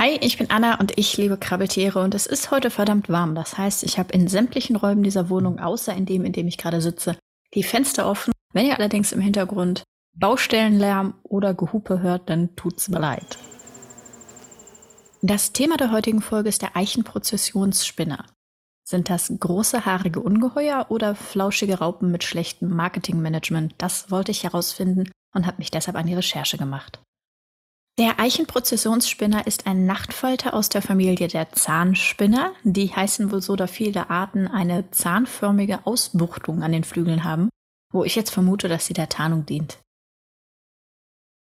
Hi, ich bin Anna und ich liebe Krabbeltiere und es ist heute verdammt warm. Das heißt, ich habe in sämtlichen Räumen dieser Wohnung, außer in dem, in dem ich gerade sitze, die Fenster offen. Wenn ihr allerdings im Hintergrund Baustellenlärm oder Gehupe hört, dann tut's mir leid. Das Thema der heutigen Folge ist der Eichenprozessionsspinner. Sind das große haarige Ungeheuer oder flauschige Raupen mit schlechtem Marketingmanagement? Das wollte ich herausfinden und habe mich deshalb an die Recherche gemacht. Der Eichenprozessionsspinner ist ein Nachtfalter aus der Familie der Zahnspinner. Die heißen wohl so, da viele Arten eine zahnförmige Ausbuchtung an den Flügeln haben, wo ich jetzt vermute, dass sie der Tarnung dient.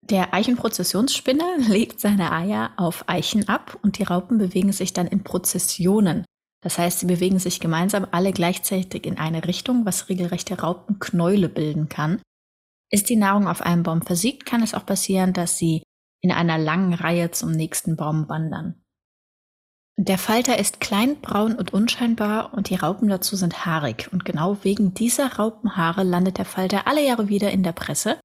Der Eichenprozessionsspinner legt seine Eier auf Eichen ab und die Raupen bewegen sich dann in Prozessionen. Das heißt, sie bewegen sich gemeinsam alle gleichzeitig in eine Richtung, was regelrechte Raupenknäule bilden kann. Ist die Nahrung auf einem Baum versiegt, kann es auch passieren, dass sie in einer langen Reihe zum nächsten Baum wandern. Der Falter ist klein, braun und unscheinbar und die Raupen dazu sind haarig. Und genau wegen dieser Raupenhaare landet der Falter alle Jahre wieder in der Presse.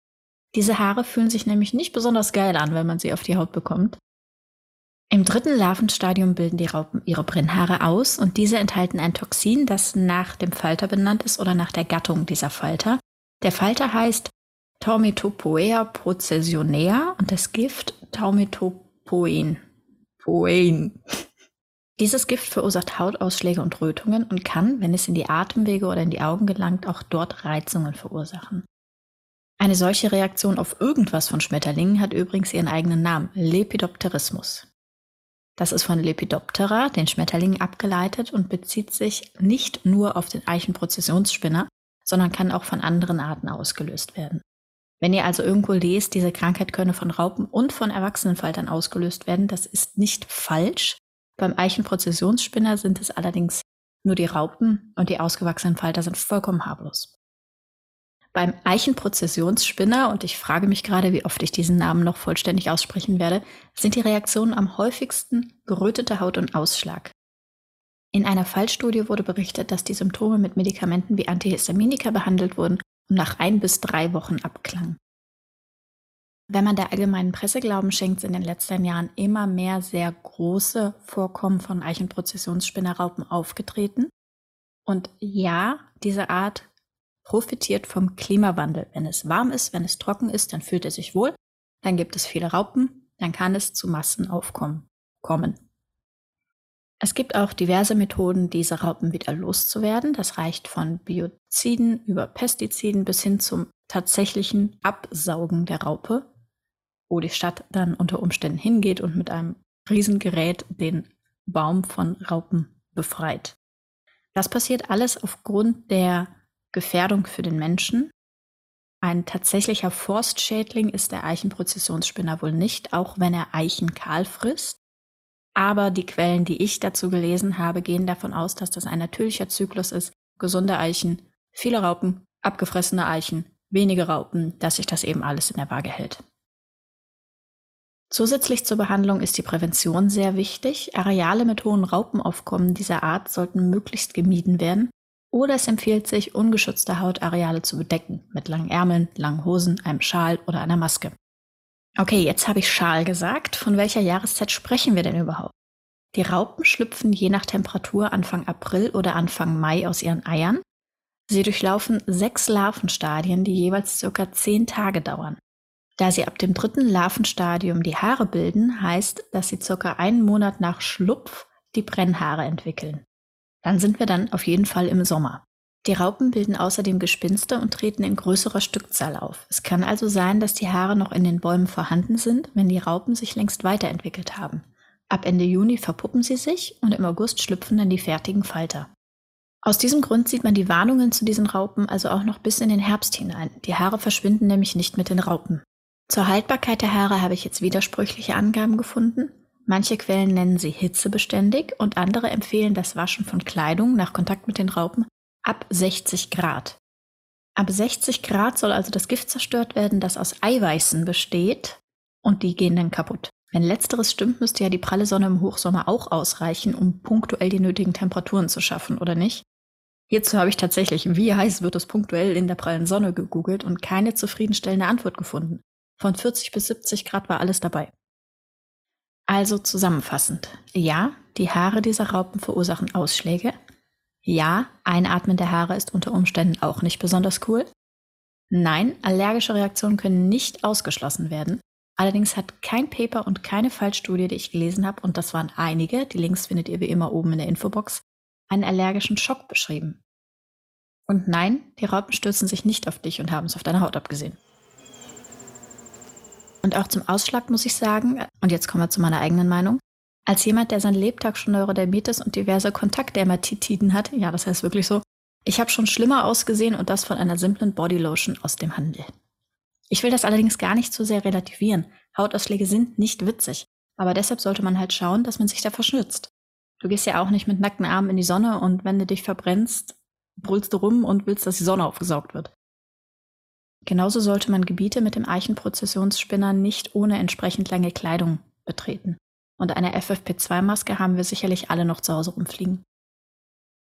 Diese Haare fühlen sich nämlich nicht besonders geil an, wenn man sie auf die Haut bekommt. Im dritten Larvenstadium bilden die Raupen ihre Brennhaare aus und diese enthalten ein Toxin, das nach dem Falter benannt ist oder nach der Gattung dieser Falter. Der Falter heißt Taumetopoea processionea und das Gift Taumetopoen. Poen. Dieses Gift verursacht Hautausschläge und Rötungen und kann, wenn es in die Atemwege oder in die Augen gelangt, auch dort Reizungen verursachen. Eine solche Reaktion auf irgendwas von Schmetterlingen hat übrigens ihren eigenen Namen, Lepidopterismus. Das ist von Lepidoptera, den Schmetterlingen, abgeleitet und bezieht sich nicht nur auf den Eichenprozessionsspinner, sondern kann auch von anderen Arten ausgelöst werden. Wenn ihr also irgendwo lest, diese Krankheit könne von Raupen und von Erwachsenenfaltern ausgelöst werden, das ist nicht falsch. Beim Eichenprozessionsspinner sind es allerdings nur die Raupen und die ausgewachsenen Falter sind vollkommen harmlos. Beim Eichenprozessionsspinner, und ich frage mich gerade, wie oft ich diesen Namen noch vollständig aussprechen werde, sind die Reaktionen am häufigsten gerötete Haut und Ausschlag. In einer Fallstudie wurde berichtet, dass die Symptome mit Medikamenten wie Antihistaminika behandelt wurden und nach ein bis drei Wochen abklang. Wenn man der allgemeinen Presse Glauben schenkt, sind in den letzten Jahren immer mehr sehr große Vorkommen von Eichenprozessionsspinnerraupen aufgetreten. Und ja, diese Art profitiert vom Klimawandel. Wenn es warm ist, wenn es trocken ist, dann fühlt er sich wohl, dann gibt es viele Raupen, dann kann es zu Massenaufkommen kommen. Es gibt auch diverse Methoden, diese Raupen wieder loszuwerden. Das reicht von Bioziden über Pestiziden bis hin zum tatsächlichen Absaugen der Raupe, wo die Stadt dann unter Umständen hingeht und mit einem Riesengerät den Baum von Raupen befreit. Das passiert alles aufgrund der Gefährdung für den Menschen. Ein tatsächlicher Forstschädling ist der Eichenprozessionsspinner wohl nicht, auch wenn er Eichen kahl frisst. Aber die Quellen, die ich dazu gelesen habe, gehen davon aus, dass das ein natürlicher Zyklus ist. Gesunde Eichen, viele Raupen, abgefressene Eichen, wenige Raupen, dass sich das eben alles in der Waage hält. Zusätzlich zur Behandlung ist die Prävention sehr wichtig. Areale mit hohen Raupenaufkommen dieser Art sollten möglichst gemieden werden. Oder es empfiehlt sich, ungeschützte Hautareale zu bedecken, mit langen Ärmeln, langen Hosen, einem Schal oder einer Maske. Okay, jetzt habe ich Schal gesagt. Von welcher Jahreszeit sprechen wir denn überhaupt? Die Raupen schlüpfen je nach Temperatur Anfang April oder Anfang Mai aus ihren Eiern. Sie durchlaufen sechs Larvenstadien, die jeweils circa zehn Tage dauern. Da sie ab dem dritten Larvenstadium die Haare bilden, heißt, dass sie circa einen Monat nach Schlupf die Brennhaare entwickeln. Dann sind wir dann auf jeden Fall im Sommer. Die Raupen bilden außerdem Gespinste und treten in größerer Stückzahl auf. Es kann also sein, dass die Haare noch in den Bäumen vorhanden sind, wenn die Raupen sich längst weiterentwickelt haben. Ab Ende Juni verpuppen sie sich und im August schlüpfen dann die fertigen Falter. Aus diesem Grund sieht man die Warnungen zu diesen Raupen also auch noch bis in den Herbst hinein. Die Haare verschwinden nämlich nicht mit den Raupen. Zur Haltbarkeit der Haare habe ich jetzt widersprüchliche Angaben gefunden. Manche Quellen nennen sie hitzebeständig und andere empfehlen das Waschen von Kleidung nach Kontakt mit den Raupen ab 60 Grad. Ab 60 Grad soll also das Gift zerstört werden, das aus Eiweißen besteht und die gehen dann kaputt. Wenn letzteres stimmt, müsste ja die pralle Sonne im Hochsommer auch ausreichen, um punktuell die nötigen Temperaturen zu schaffen, oder nicht? Hierzu habe ich tatsächlich, wie heiß wird es punktuell in der prallen Sonne gegoogelt und keine zufriedenstellende Antwort gefunden. Von 40 bis 70 Grad war alles dabei. Also zusammenfassend. Ja, die Haare dieser Raupen verursachen Ausschläge. Ja, Einatmen der Haare ist unter Umständen auch nicht besonders cool. Nein, allergische Reaktionen können nicht ausgeschlossen werden. Allerdings hat kein Paper und keine Fallstudie, die ich gelesen habe, und das waren einige, die Links findet ihr wie immer oben in der Infobox, einen allergischen Schock beschrieben. Und nein, die Raupen stürzen sich nicht auf dich und haben es auf deine Haut abgesehen. Und auch zum Ausschlag muss ich sagen, und jetzt kommen wir zu meiner eigenen Meinung, als jemand, der sein Lebtag schon Neurodermitis und diverse Kontaktdermatitiden hat, ja, das heißt wirklich so, ich habe schon schlimmer ausgesehen und das von einer simplen Bodylotion aus dem Handel. Ich will das allerdings gar nicht zu sehr relativieren. Hautausschläge sind nicht witzig. Aber deshalb sollte man halt schauen, dass man sich davor schützt. Du gehst ja auch nicht mit nackten Armen in die Sonne und wenn du dich verbrennst, brüllst du rum und willst, dass die Sonne aufgesaugt wird. Genauso sollte man Gebiete mit dem Eichenprozessionsspinner nicht ohne entsprechend lange Kleidung betreten. Und eine FFP2-Maske haben wir sicherlich alle noch zu Hause rumfliegen.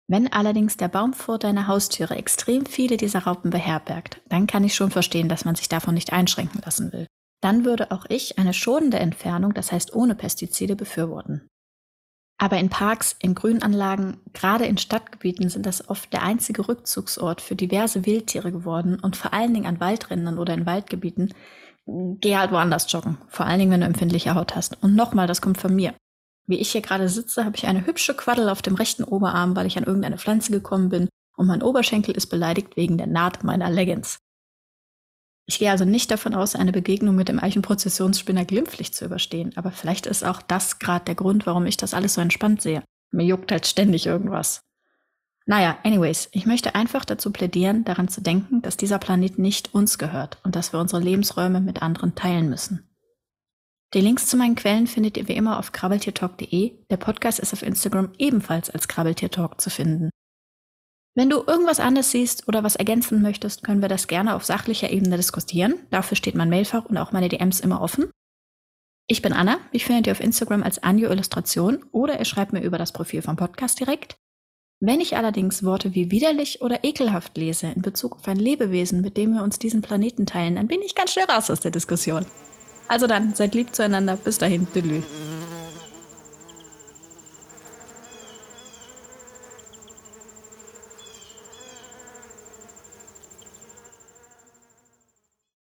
Wenn allerdings der Baum vor deiner Haustüre extrem viele dieser Raupen beherbergt, dann kann ich schon verstehen, dass man sich davon nicht einschränken lassen will. Dann würde auch ich eine schonende Entfernung, das heißt ohne Pestizide, befürworten. Aber in Parks, in Grünanlagen, gerade in Stadtgebieten sind das oft der einzige Rückzugsort für diverse Wildtiere geworden und vor allen Dingen an Waldrändern oder in Waldgebieten. Geh halt woanders joggen, vor allen Dingen, wenn du empfindliche Haut hast. Und nochmal, das kommt von mir. Wie ich hier gerade sitze, habe ich eine hübsche Quaddel auf dem rechten Oberarm, weil ich an irgendeine Pflanze gekommen bin und mein Oberschenkel ist beleidigt wegen der Naht meiner Leggings. Ich gehe also nicht davon aus, eine Begegnung mit dem Eichenprozessionsspinner glimpflich zu überstehen, aber vielleicht ist auch das gerade der Grund, warum ich das alles so entspannt sehe. Mir juckt halt ständig irgendwas. Naja, anyways, ich möchte einfach dazu plädieren, daran zu denken, dass dieser Planet nicht uns gehört und dass wir unsere Lebensräume mit anderen teilen müssen. Die Links zu meinen Quellen findet ihr wie immer auf krabbeltiertalk.de. Der Podcast ist auf Instagram ebenfalls als Krabbeltiertalk zu finden. Wenn du irgendwas anders siehst oder was ergänzen möchtest, können wir das gerne auf sachlicher Ebene diskutieren. Dafür steht mein Mailfach und auch meine DMs immer offen. Ich bin Anna. Mich findet ihr auf Instagram als Anjo Illustration oder ihr schreibt mir über das Profil vom Podcast direkt. Wenn ich allerdings Worte wie widerlich oder ekelhaft lese in Bezug auf ein Lebewesen, mit dem wir uns diesen Planeten teilen, dann bin ich ganz schnell raus aus der Diskussion. Also dann, seid lieb zueinander. Bis dahin, Tüdelü.